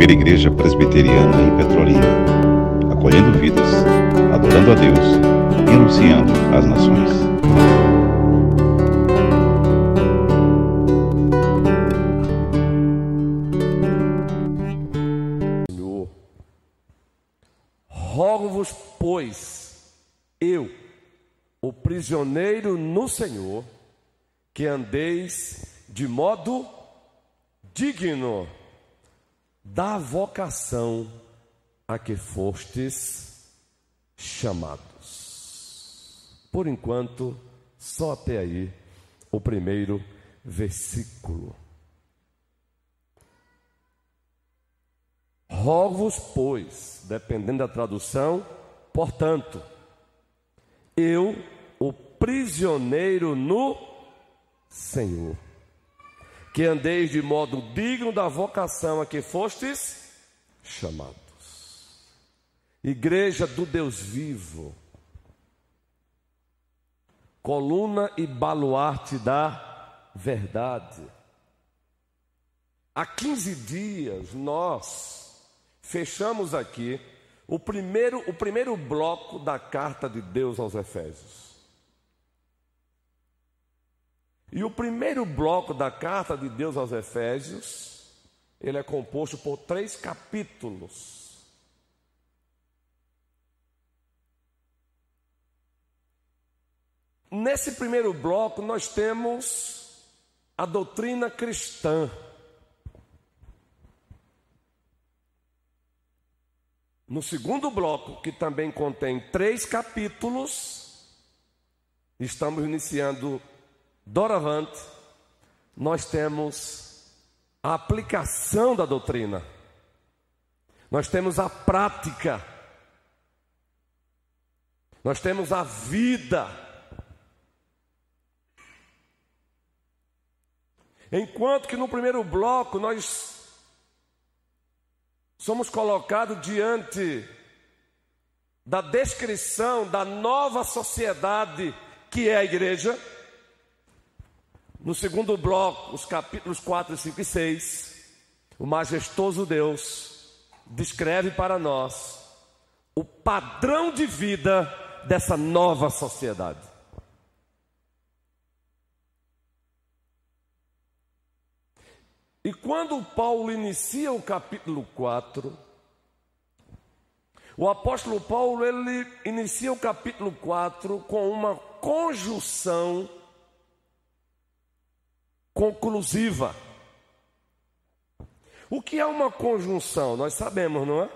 primeira igreja presbiteriana em Petrolina, acolhendo vidas, adorando a Deus e anunciando às nações. Senhor, rogo-vos, pois, eu, o prisioneiro no Senhor, que andeis de modo digno da vocação a que fostes chamados. Por enquanto, só até aí o primeiro versículo. Rogo-vos, pois, dependendo da tradução, portanto, eu, o prisioneiro no Senhor, que andeis de modo digno da vocação a que fostes chamados. Igreja do Deus vivo, coluna e baluarte da verdade. Há 15 dias nós fechamos aqui o primeiro, o primeiro bloco da carta de Deus aos Efésios. E o primeiro bloco da carta de Deus aos Efésios, ele é composto por três capítulos. Nesse primeiro bloco, nós temos a doutrina cristã. No segundo bloco, que também contém três capítulos, estamos iniciando doravante, nós temos a aplicação da doutrina, nós temos a prática, nós temos a vida. Enquanto que no primeiro bloco nós somos colocados diante da descrição da nova sociedade que é a igreja, no segundo bloco, os capítulos 4, 5 e 6, o majestoso Deus descreve para nós o padrão de vida dessa nova sociedade. E quando Paulo inicia o capítulo 4, o apóstolo Paulo ele inicia o capítulo 4 com uma conjunção conclusiva. O que é uma conjunção? Nós sabemos, não é?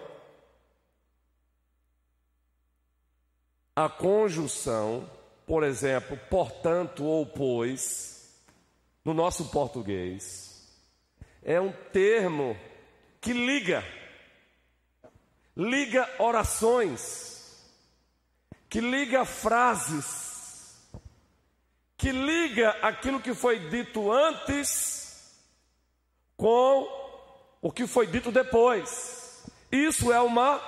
A conjunção, por exemplo, portanto ou pois, no nosso português, é um termo que liga, liga orações, que liga frases, que liga aquilo que foi dito antes com o que foi dito depois. Isso é uma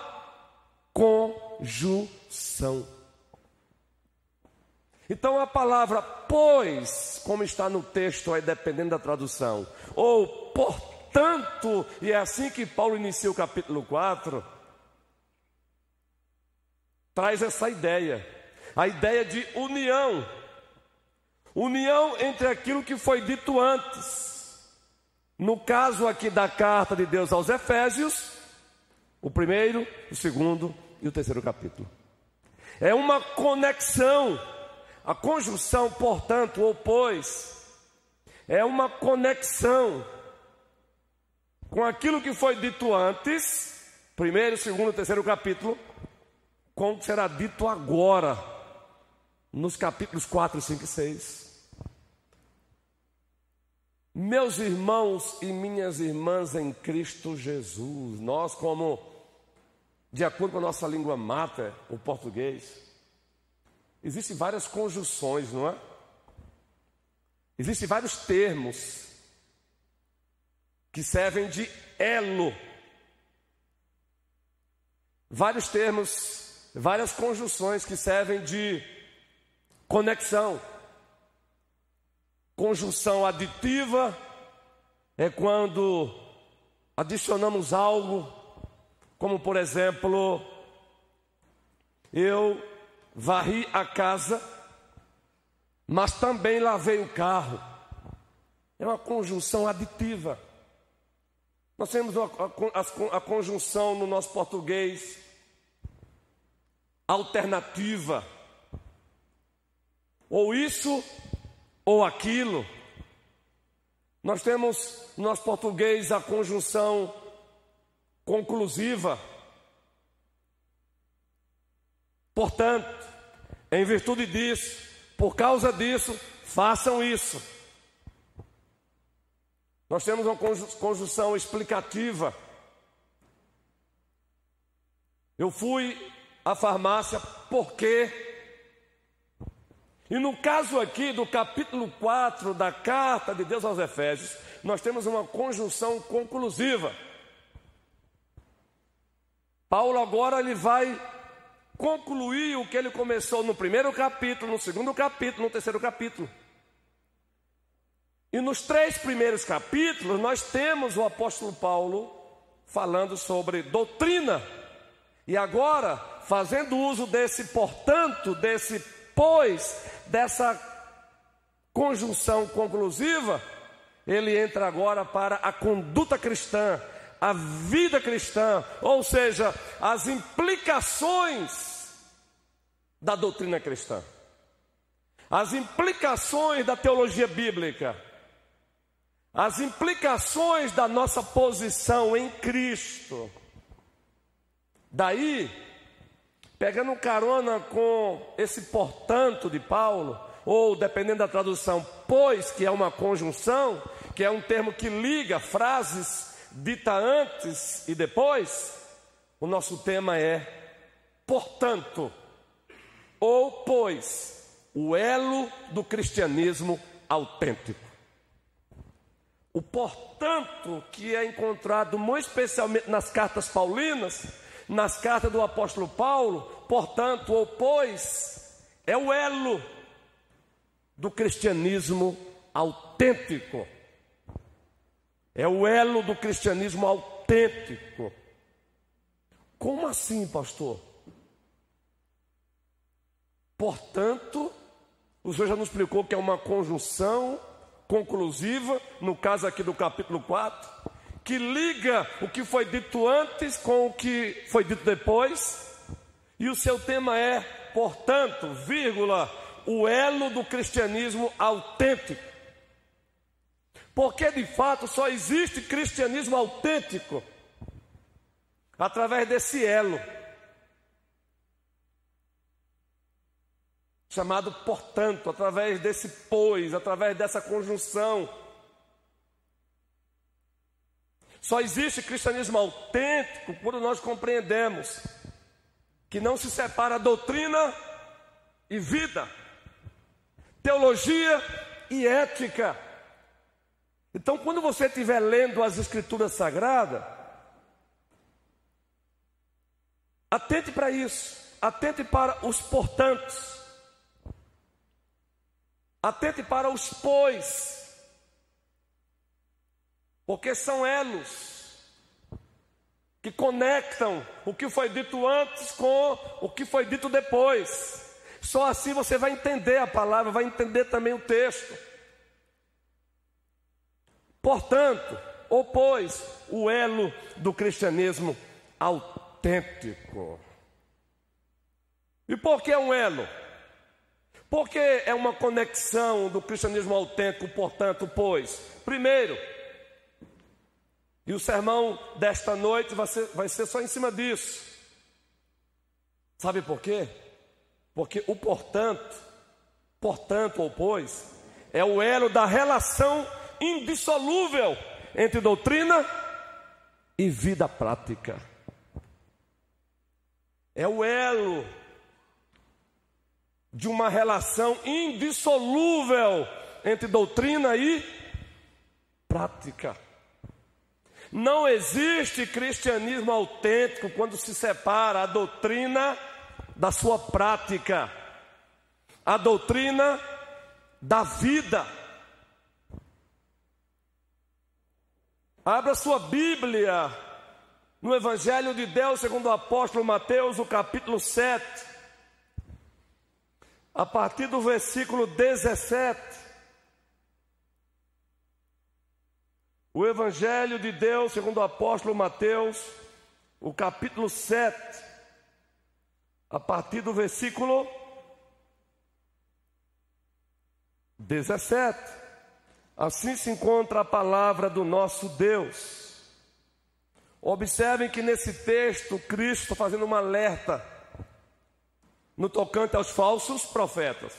conjunção. Então a palavra pois, como está no texto aí, dependendo da tradução, ou portanto, e é assim que Paulo inicia o capítulo 4, traz essa ideia, a ideia de união União entre aquilo que foi dito antes. No caso aqui da carta de Deus aos Efésios, o primeiro, o segundo e o terceiro capítulo. É uma conexão. A conjunção, portanto, ou pois, é uma conexão com aquilo que foi dito antes, primeiro, segundo, terceiro capítulo, com o que será dito agora, nos capítulos 4, 5 e 6. Meus irmãos e minhas irmãs em Cristo Jesus, nós, como, de acordo com a nossa língua mata, o português, existem várias conjunções, não é? Existem vários termos que servem de elo. Vários termos, várias conjunções que servem de conexão. Conjunção aditiva é quando adicionamos algo, como por exemplo, eu varri a casa, mas também lavei o carro. É uma conjunção aditiva. Nós temos a, a, conjunção no nosso português alternativa. Ou isso ou aquilo. Nós temos no nosso português a conjunção conclusiva. Portanto, em virtude disso, por causa disso, façam isso. Nós temos uma conjunção explicativa. Eu fui à farmácia porque e no caso aqui do capítulo 4 da carta de Deus aos Efésios, nós temos uma conjunção conclusiva. Paulo agora ele vai concluir o que ele começou no primeiro capítulo, no segundo capítulo, no terceiro capítulo. E nos três primeiros capítulos nós temos o apóstolo Paulo falando sobre doutrina. E agora, fazendo uso desse portanto, desse depois dessa conjunção conclusiva, ele entra agora para a conduta cristã, a vida cristã, ou seja, as implicações da doutrina cristã, as implicações da teologia bíblica, as implicações da nossa posição em Cristo. Daí Pegando carona com esse portanto de Paulo, ou dependendo da tradução, pois, que é uma conjunção, que é um termo que liga frases dita antes e depois, o nosso tema é portanto, ou pois, o elo do cristianismo autêntico. O portanto, que é encontrado muito especialmente nas cartas paulinas, nas cartas do apóstolo Paulo, portanto, ou pois, é o elo do cristianismo autêntico. É o elo do cristianismo autêntico. Como assim, pastor? Portanto, o senhor já nos explicou que é uma conjunção conclusiva, no caso aqui do capítulo 4, que liga o que foi dito antes com o que foi dito depois. E o seu tema é, portanto, vírgula, o elo do cristianismo autêntico. Porque de fato só existe cristianismo autêntico através desse elo. Chamado portanto, através desse pois, através dessa conjunção só existe cristianismo autêntico quando nós compreendemos que não se separa doutrina e vida, teologia e ética. Então, quando você estiver lendo as Escrituras Sagradas, atente para isso, atente para os portantos, atente para os pois, porque são elos que conectam o que foi dito antes com o que foi dito depois. Só assim você vai entender a palavra, vai entender também o texto. Portanto, opôs o elo do cristianismo autêntico. E por que um elo? Porque é uma conexão do cristianismo autêntico, portanto, pois, primeiro, e o sermão desta noite vai ser, vai ser só em cima disso. Sabe por quê? Porque o portanto, portanto ou pois, é o elo da relação indissolúvel entre doutrina e vida prática. É o elo de uma relação indissolúvel entre doutrina e prática. Não existe cristianismo autêntico quando se separa a doutrina da sua prática, a doutrina da vida. Abra sua Bíblia no Evangelho de Deus, segundo o apóstolo Mateus, o capítulo 7, a partir do versículo 17. O Evangelho de Deus, segundo o apóstolo Mateus, o capítulo 7, a partir do versículo 17. Assim se encontra a palavra do nosso Deus. Observem que nesse texto Cristo fazendo um alerta no tocante aos falsos profetas.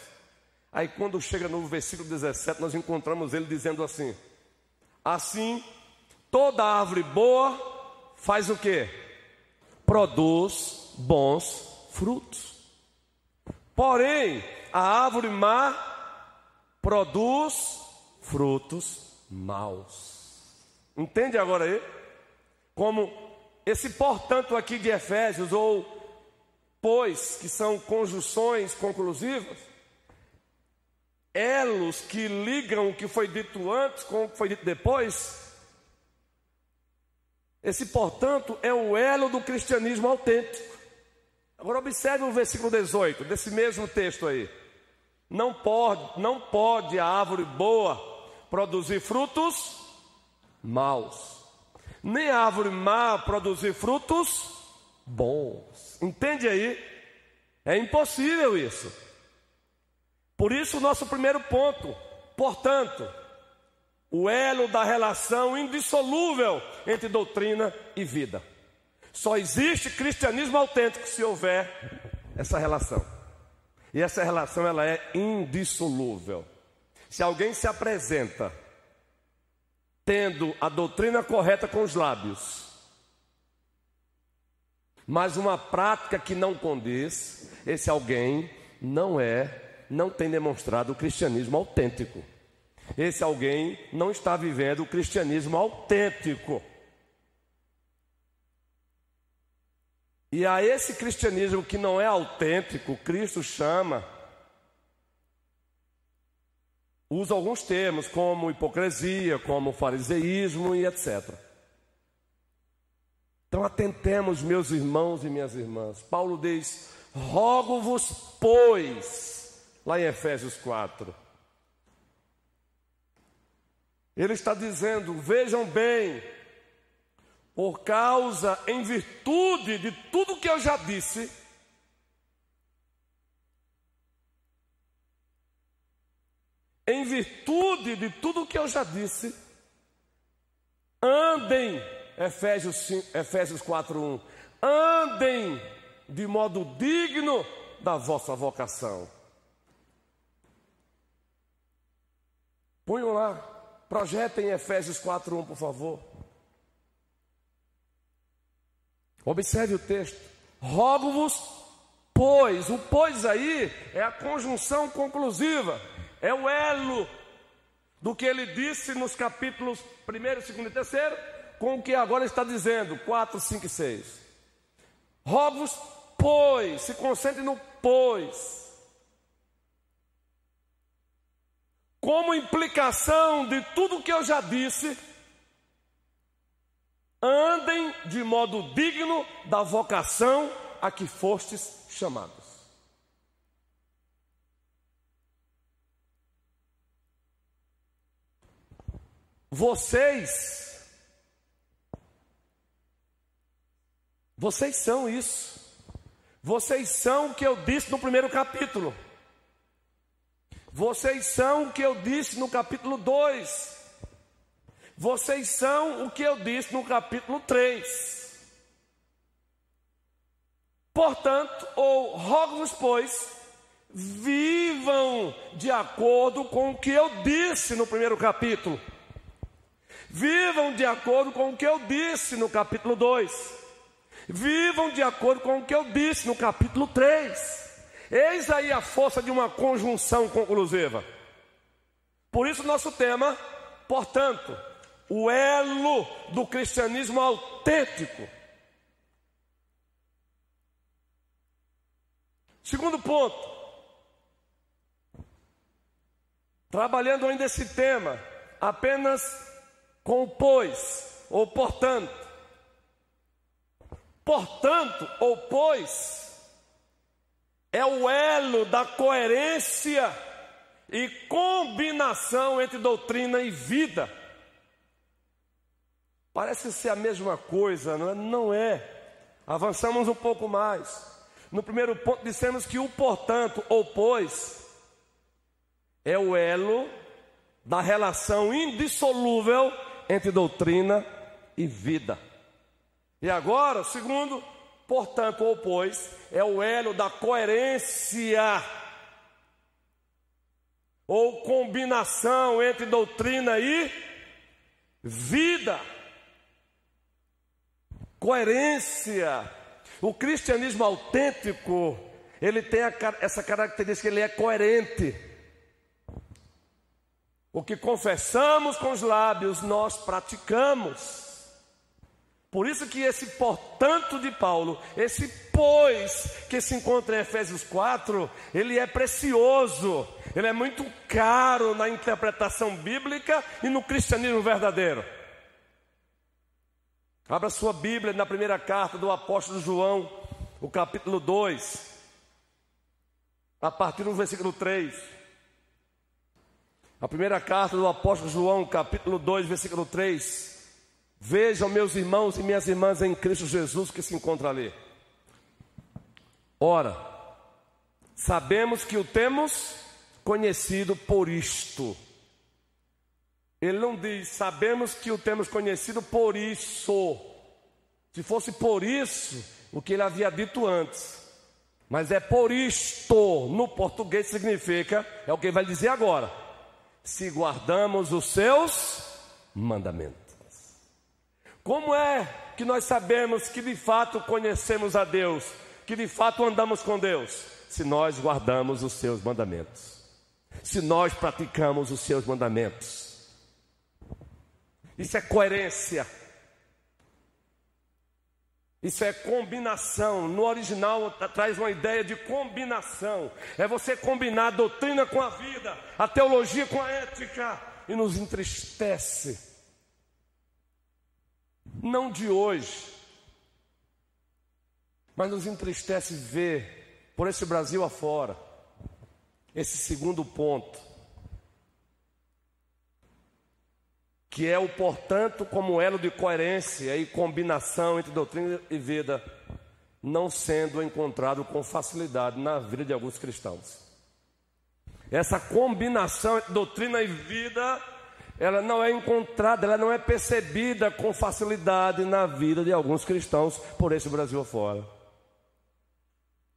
Aí quando chega no versículo 17, nós encontramos ele dizendo assim: Assim, toda árvore boa faz o que? Produz bons frutos. Porém, a árvore má produz frutos maus. Entende agora aí? Como esse portanto aqui de Efésios, ou pois, que são conjunções conclusivas, elos que ligam o que foi dito antes com o que foi dito depois. Esse, portanto, é o elo do cristianismo autêntico. Agora observe o versículo 18 desse mesmo texto aí. Não pode, não pode a árvore boa produzir frutos maus, nem a árvore má produzir frutos bons. Entende aí? É impossível isso. Por isso, o nosso primeiro ponto, portanto, o elo da relação indissolúvel entre doutrina e vida. Só existe cristianismo autêntico se houver essa relação. E essa relação ela é indissolúvel. Se alguém se apresenta tendo a doutrina correta com os lábios, mas uma prática que não condiz, esse alguém não é, não tem demonstrado o cristianismo autêntico. Esse alguém não está vivendo o cristianismo autêntico. E a esse cristianismo que não é autêntico, Cristo chama, usa alguns termos como hipocrisia, como fariseísmo e etc. Então atentemos, meus irmãos e minhas irmãs. Paulo diz: rogo-vos, pois, lá em Efésios 4. Ele está dizendo: vejam bem, por causa, em virtude de tudo que eu já disse, em virtude de tudo que eu já disse, andem, Efésios, 5, Efésios 4:1, andem de modo digno da vossa vocação. Ponham lá, projetem Efésios 4:1, por favor. Observe o texto. Rogo-vos, pois. O pois aí é a conjunção conclusiva, é o elo do que ele disse nos capítulos 1, 2 e 3, com o que agora está dizendo, 4, 5 e 6. Rogo-vos, pois. Se concentre no pois. Como implicação de tudo que eu já disse, andem de modo digno da vocação a que fostes chamados. Vocês, vocês são isso. Vocês são o que eu disse no primeiro capítulo. Vocês são o que eu disse no capítulo 2. Vocês são o que eu disse no capítulo 3. Portanto, ou rogo-vos, pois, vivam de acordo com o que eu disse no primeiro capítulo. Vivam de acordo com o que eu disse no capítulo 2. Vivam de acordo com o que eu disse no capítulo 3. Eis aí a força de uma conjunção conclusiva. Por isso, nosso tema, portanto, o elo do cristianismo autêntico. Segundo ponto, trabalhando ainda esse tema, apenas com o pois, ou portanto. Portanto, ou pois, é o elo da coerência e combinação entre doutrina e vida. Parece ser a mesma coisa, não é? Não é. Avançamos um pouco mais. No primeiro ponto, dissemos que o portanto ou pois é o elo da relação indissolúvel entre doutrina e vida. E agora, segundo, portanto ou pois, é o elo da coerência ou combinação entre doutrina e vida. Coerência. O cristianismo autêntico, ele tem a, essa característica, ele é coerente. O que confessamos com os lábios, nós praticamos. Por isso que esse portanto de Paulo, esse pois que se encontra em Efésios 4, ele é precioso, ele é muito caro na interpretação bíblica e no cristianismo verdadeiro. Abra sua Bíblia na primeira carta do apóstolo João, o capítulo 2, a partir do versículo 3. A primeira carta do apóstolo João, capítulo 2, versículo 3. Vejam, meus irmãos e minhas irmãs em Cristo Jesus que se encontra ali. Ora, sabemos que o temos conhecido por isto ele não diz, sabemos que o temos conhecido por isso. Se fosse por isso, o que ele havia dito antes. Mas é por isto, no português significa, é o que ele vai dizer agora. Se guardamos os seus mandamentos. Como é que nós sabemos que de fato conhecemos a Deus, que de fato andamos com Deus? Se nós guardamos os seus mandamentos. Se nós praticamos os seus mandamentos. Isso é coerência. Isso é combinação. No original traz uma ideia de combinação. É você combinar a doutrina com a vida, a teologia com a ética e nos entristece. Não de hoje, mas nos entristece ver por esse Brasil afora esse segundo ponto que é o portanto como elo de coerência e combinação entre doutrina e vida, não sendo encontrado com facilidade na vida de alguns cristãos. Essa combinação entre doutrina e vida, ela não é encontrada, ela não é percebida com facilidade na vida de alguns cristãos por esse Brasil afora.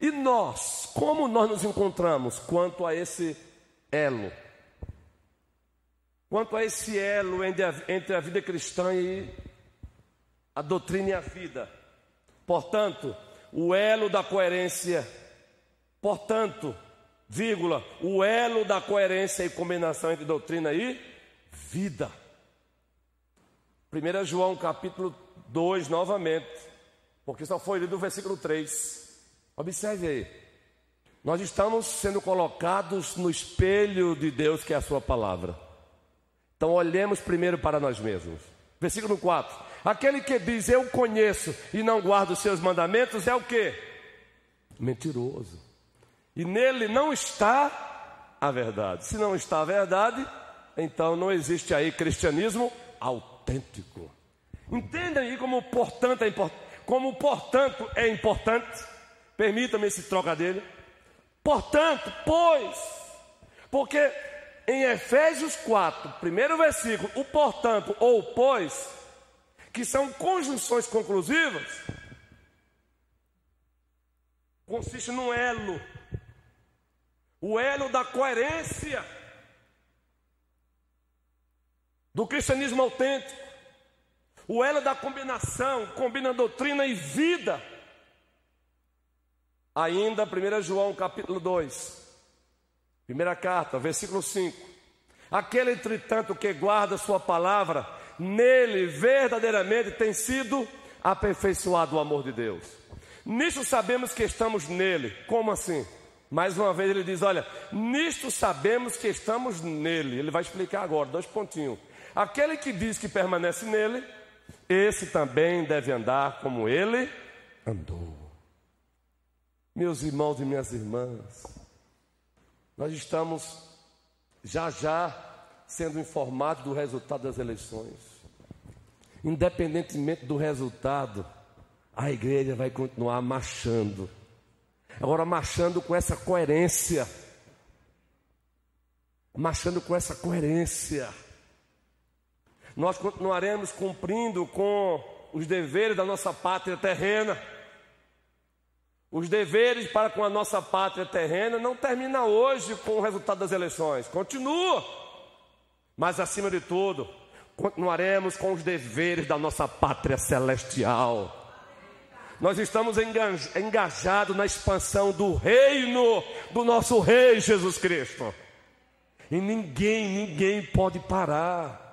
E nós, como nós nos encontramos quanto a esse elo? Quanto a esse elo entre a vida cristã e a doutrina e a vida. Portanto, o elo da coerência, portanto, vírgula, o elo da coerência e combinação entre doutrina e vida. 1 João capítulo 2, novamente, porque só foi lido o versículo 3. Observe aí. Nós estamos sendo colocados no espelho de Deus, que é a Sua palavra. Então olhemos primeiro para nós mesmos. Versículo 4. Aquele que diz eu conheço e não guarda os seus mandamentos é o que? Mentiroso. E nele não está a verdade. Se não está a verdade, então não existe aí cristianismo autêntico. Entendem aí como portanto é importante. Como portanto é importante. Permita-me esse trocadilho. Portanto, pois, porque em Efésios 4, primeiro versículo, o portanto ou pois, que são conjunções conclusivas, consiste num elo, o elo da coerência do cristianismo autêntico, o elo da combinação, combina doutrina e vida. Ainda 1 João capítulo 2, Primeira carta, versículo 5. Aquele, entretanto, que guarda Sua palavra, nele verdadeiramente tem sido aperfeiçoado o amor de Deus. Nisto sabemos que estamos nele. Como assim? Mais uma vez ele diz: Olha, nisto sabemos que estamos nele. Ele vai explicar agora, dois pontinhos. Aquele que diz que permanece nele, esse também deve andar como ele andou. Meus irmãos e minhas irmãs, nós estamos já já sendo informados do resultado das eleições. Independentemente do resultado, a igreja vai continuar marchando. Agora, marchando com essa coerência. Marchando com essa coerência. Nós continuaremos cumprindo com os deveres da nossa pátria terrena. Os deveres para com a nossa pátria terrena não termina hoje com o resultado das eleições, continua. Mas acima de tudo, continuaremos com os deveres da nossa pátria celestial. Nós estamos engajados na expansão do reino do nosso Rei Jesus Cristo. E ninguém, ninguém pode parar.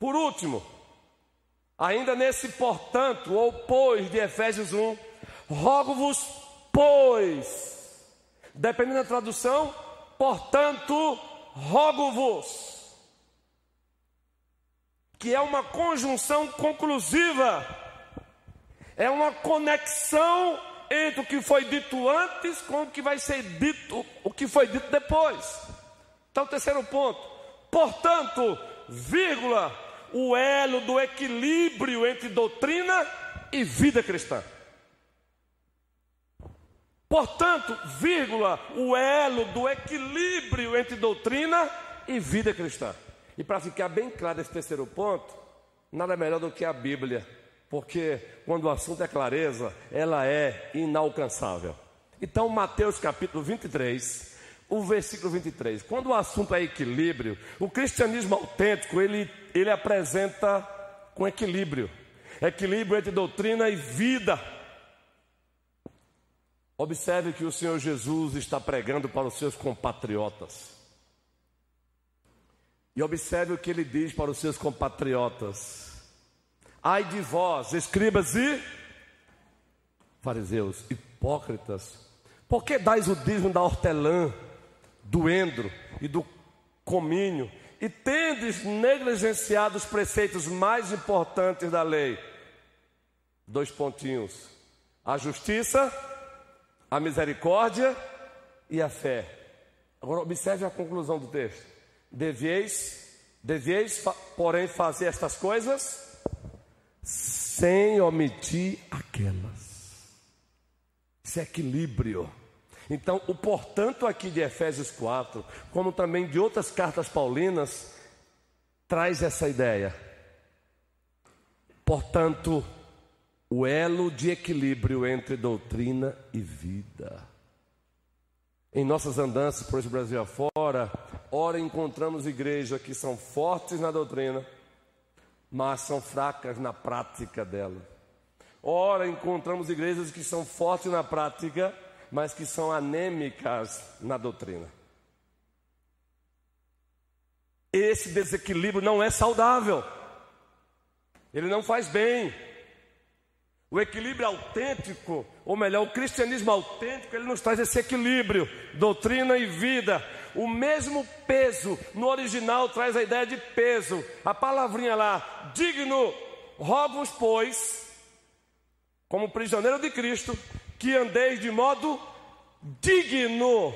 Por último, ainda nesse portanto, ou pois de Efésios 1, rogo-vos, pois, dependendo da tradução, portanto, rogo-vos que é uma conjunção conclusiva, é uma conexão entre o que foi dito antes com o que vai ser dito, o que foi dito depois. Então, terceiro ponto. Portanto, vírgula, o elo do equilíbrio entre doutrina e vida cristã. Portanto, vírgula, o elo do equilíbrio entre doutrina e vida cristã. E para ficar bem claro esse terceiro ponto, nada melhor do que a Bíblia, porque quando o assunto é clareza, ela é inalcançável. Então, Mateus capítulo 23, o versículo 23. Quando o assunto é equilíbrio, o cristianismo autêntico, ele, ele apresenta com equilíbrio. Equilíbrio entre doutrina e vida. Observe que o Senhor Jesus está pregando para os seus compatriotas. E observe o que ele diz para os seus compatriotas: Ai de vós, escribas e fariseus, hipócritas, por que dais o dízimo da hortelã, do endro e do cominho, e tendes negligenciado os preceitos mais importantes da lei? Dois pontinhos: a justiça, a misericórdia e a fé. Agora observe a conclusão do texto. Devieis, devieis, porém, fazer estas coisas sem omitir aquelas. É equilíbrio. Então, o portanto aqui de Efésios 4, como também de outras cartas paulinas, traz essa ideia. Portanto, o elo de equilíbrio entre doutrina e vida. Em nossas andanças por esse Brasil afora, ora encontramos igrejas que são fortes na doutrina, mas são fracas na prática dela. Ora encontramos igrejas que são fortes na prática, mas que são anêmicas na doutrina. Esse desequilíbrio não é saudável. Ele não faz bem. O equilíbrio autêntico, ou melhor, o cristianismo autêntico, ele nos traz esse equilíbrio, doutrina e vida. O mesmo peso, no original traz a ideia de peso. A palavrinha lá, digno, rogo-vos, pois, como prisioneiro de Cristo, que andeis de modo digno.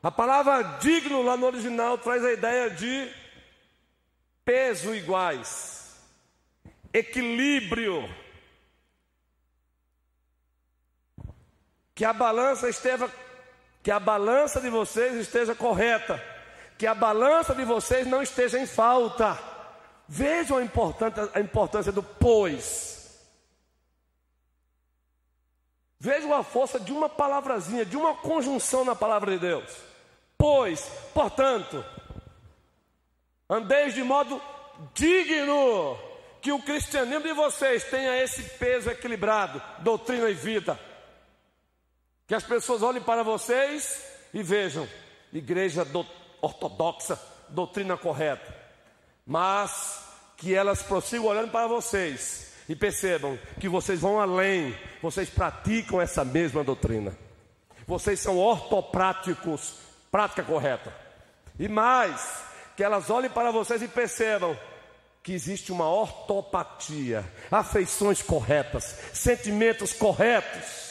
A palavra digno lá no original traz a ideia de peso iguais, equilíbrio que a balança esteja que a balança de vocês esteja correta, que a balança de vocês não esteja em falta. Vejam a importância, a importância do pois. Vejam a força de uma palavrazinha, de uma conjunção na palavra de Deus. Pois, portanto, andeis de modo digno, que o cristianismo de vocês tenha esse peso equilibrado, doutrina e vida. Que as pessoas olhem para vocês e vejam igreja do, ortodoxa, doutrina correta. Mas que elas prossigam olhando para vocês e percebam que vocês vão além, vocês praticam essa mesma doutrina. Vocês são ortopráticos, prática correta. E mais, que elas olhem para vocês e percebam que existe uma ortopatia, afeições corretas, sentimentos corretos.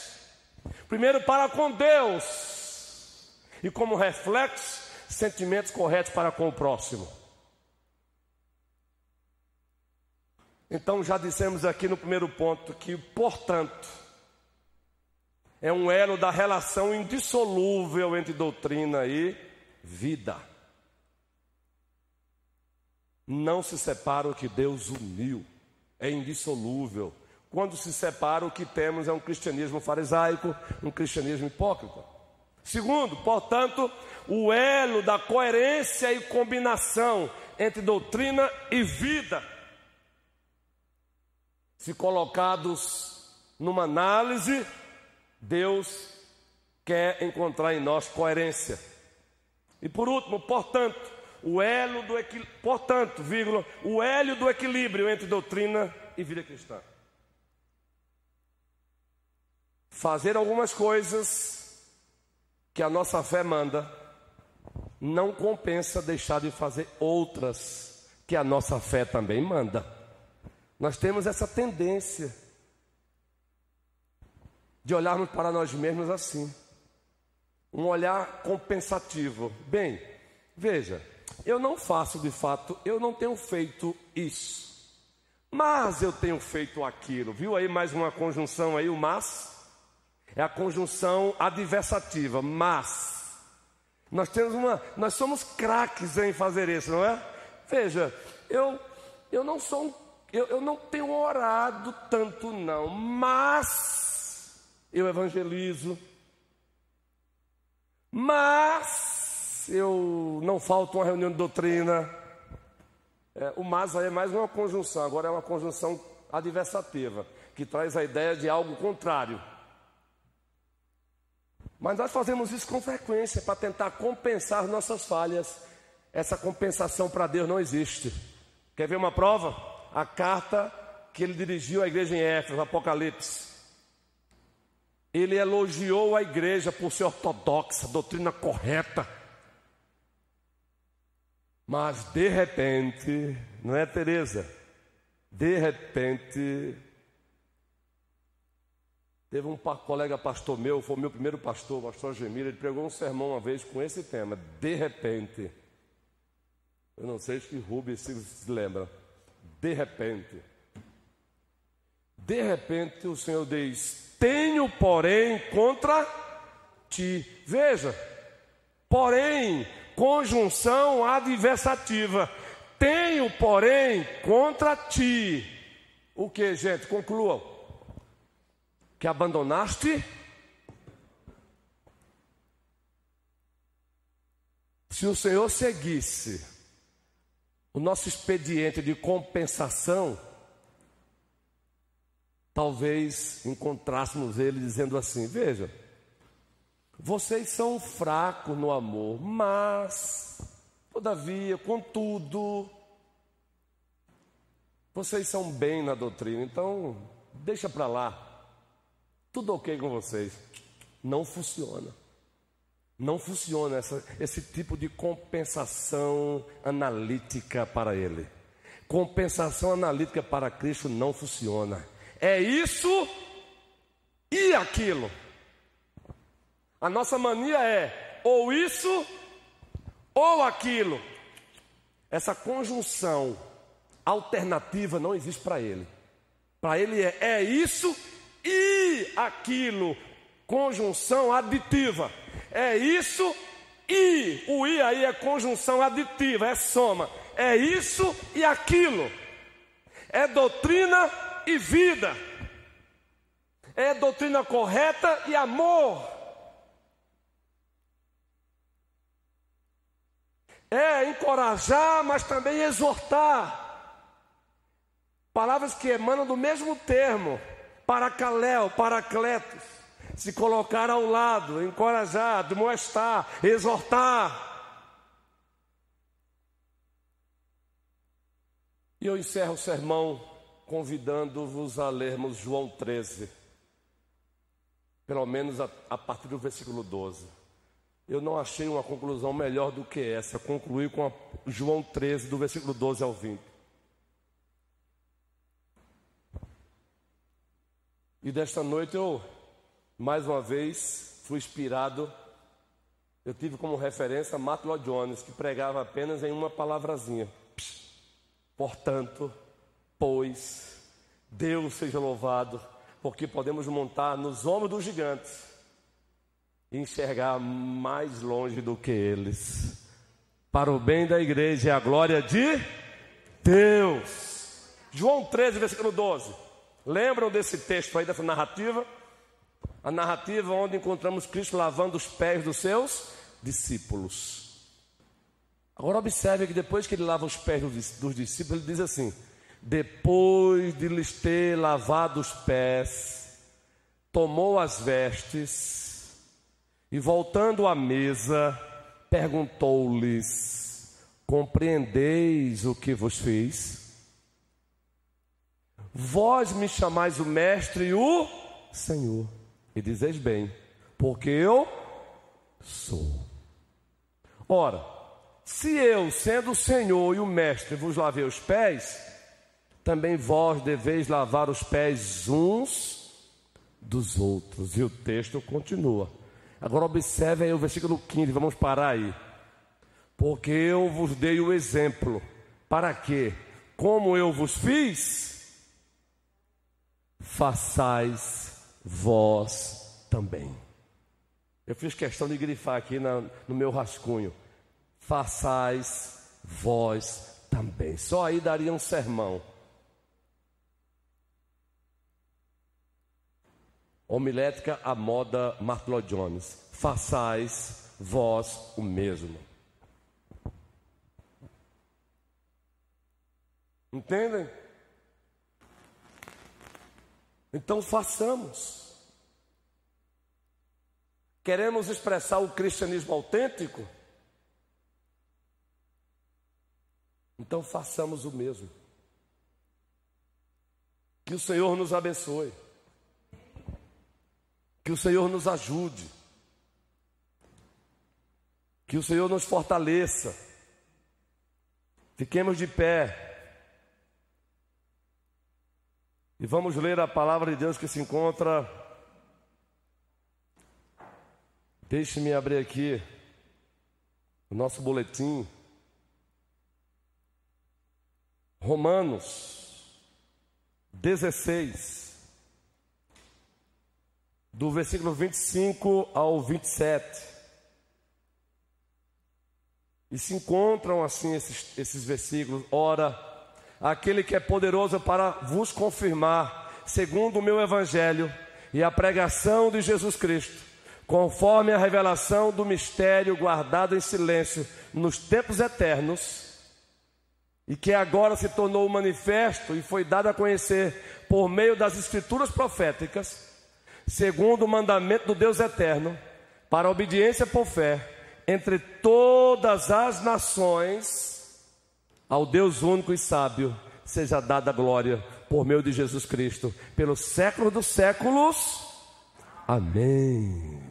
Primeiro para com Deus, e como reflexo, sentimentos corretos para com o próximo. Então, já dissemos aqui no primeiro ponto que, portanto, é um elo da relação indissolúvel entre doutrina e vida. Não se separa o que Deus uniu, é indissolúvel. Quando se separa, o que temos é um cristianismo farisaico, um cristianismo hipócrita. Segundo, portanto, o elo da coerência e combinação entre doutrina e vida. Se colocados numa análise, Deus quer encontrar em nós coerência. E por último, portanto, o elo do portanto, vírgula, o elo do equilíbrio entre doutrina e vida cristã. Fazer algumas coisas que a nossa fé manda não compensa deixar de fazer outras que a nossa fé também manda. Nós temos essa tendência de olharmos para nós mesmos assim. Um olhar compensativo. Bem, veja, eu não faço de fato, eu não tenho feito isso. Mas eu tenho feito aquilo. Viu aí mais uma conjunção aí, o mas? É a conjunção adversativa, mas. Nós temos uma, nós somos craques em fazer isso, não é? Veja, eu eu não sou um, eu, eu não tenho orado tanto não, mas eu evangelizo, mas eu não falto uma reunião de doutrina. É, o mas aí é mais uma conjunção, agora é uma conjunção adversativa, que traz a ideia de algo contrário. Mas nós fazemos isso com frequência para tentar compensar nossas falhas. Essa compensação para Deus não existe. Quer ver uma prova? A carta que ele dirigiu à igreja em Éfeso, Apocalipse. Ele elogiou a igreja por ser ortodoxa, doutrina correta. Mas de repente, não é Teresa? De repente, teve um colega pastor meu, foi o meu primeiro pastor, o pastor Gemiro, ele pregou um sermão uma vez com esse tema, de repente. Eu não sei se Rubens se lembra. De repente. De repente o Senhor diz: tenho, porém, contra ti. Veja, porém, conjunção adversativa. Tenho, porém, contra ti. O que, gente? Conclua. Que abandonaste. Se o Senhor seguisse o nosso expediente de compensação, talvez encontrássemos ele dizendo assim: Veja, vocês são fracos no amor, mas, todavia, contudo, vocês são bem na doutrina, então deixa para lá, tudo ok com vocês. Não funciona. Não funciona essa, esse tipo de compensação analítica para ele. Compensação analítica para Cristo não funciona. É isso e aquilo. A nossa mania é ou isso ou aquilo. Essa conjunção alternativa não existe para ele. Para ele é, é isso e aquilo. Conjunção aditiva. É isso e. O i aí é conjunção aditiva, é soma. É isso e aquilo. É doutrina e vida. É doutrina correta e amor. É encorajar, mas também exortar. Palavras que emanam do mesmo termo. Paracaléu, paracletos. Se colocar ao lado, encorajar, demonstrar, exortar. E eu encerro o sermão convidando-vos a lermos João 13, pelo menos a, a partir do versículo 12. eu não achei uma conclusão melhor do que essa. Concluí com João 13, do versículo 12 ao 20. E desta noite eu, mais uma vez, fui inspirado. Eu tive como referência Matt Lloyd Jones, que pregava apenas em uma palavrazinha. Portanto, pois, Deus seja louvado, porque podemos montar nos ombros dos gigantes e enxergar mais longe do que eles. Para o bem da igreja e a glória de Deus. João 13, versículo 12. Lembram desse texto aí, dessa narrativa? A narrativa onde encontramos Cristo lavando os pés dos seus discípulos. Agora observe que depois que ele lava os pés dos discípulos, ele diz assim: depois de lhes ter lavado os pés, tomou as vestes e voltando à mesa, perguntou-lhes: Compreendeis o que vos fiz? Vós me chamais o Mestre e o Senhor, e dizeis bem, porque eu sou. Ora, se eu, sendo o Senhor e o Mestre, vos lavei os pés, também vós deveis lavar os pés uns dos outros. E o texto continua. Agora observe aí o versículo 15, vamos parar aí. Porque eu vos dei o exemplo, para que, como eu vos fiz, façais vós também. Eu fiz questão de grifar aqui na, no meu rascunho. Façais vós também. Só aí daria um sermão. Homilética à moda Martlo Jones. Façais vós o mesmo. Entendem? Então façamos. Queremos expressar o cristianismo autêntico? Então façamos o mesmo. Que o Senhor nos abençoe. Que o Senhor nos ajude. Que o Senhor nos fortaleça. Fiquemos de pé. E vamos ler a palavra de Deus que se encontra. Deixe-me abrir aqui o nosso boletim. Romanos 16 do versículo 25 ao 27. E se encontram assim esses, esses versículos. Ora, aquele que é poderoso para vos confirmar, segundo o meu evangelho e a pregação de Jesus Cristo, conforme a revelação do mistério guardado em silêncio nos tempos eternos, e que agora se tornou manifesto e foi dado a conhecer por meio das escrituras proféticas segundo o mandamento do Deus eterno, para obediência por fé entre todas as nações, ao Deus único e sábio, seja dada glória por meio de Jesus Cristo, pelos séculos dos séculos. Amém.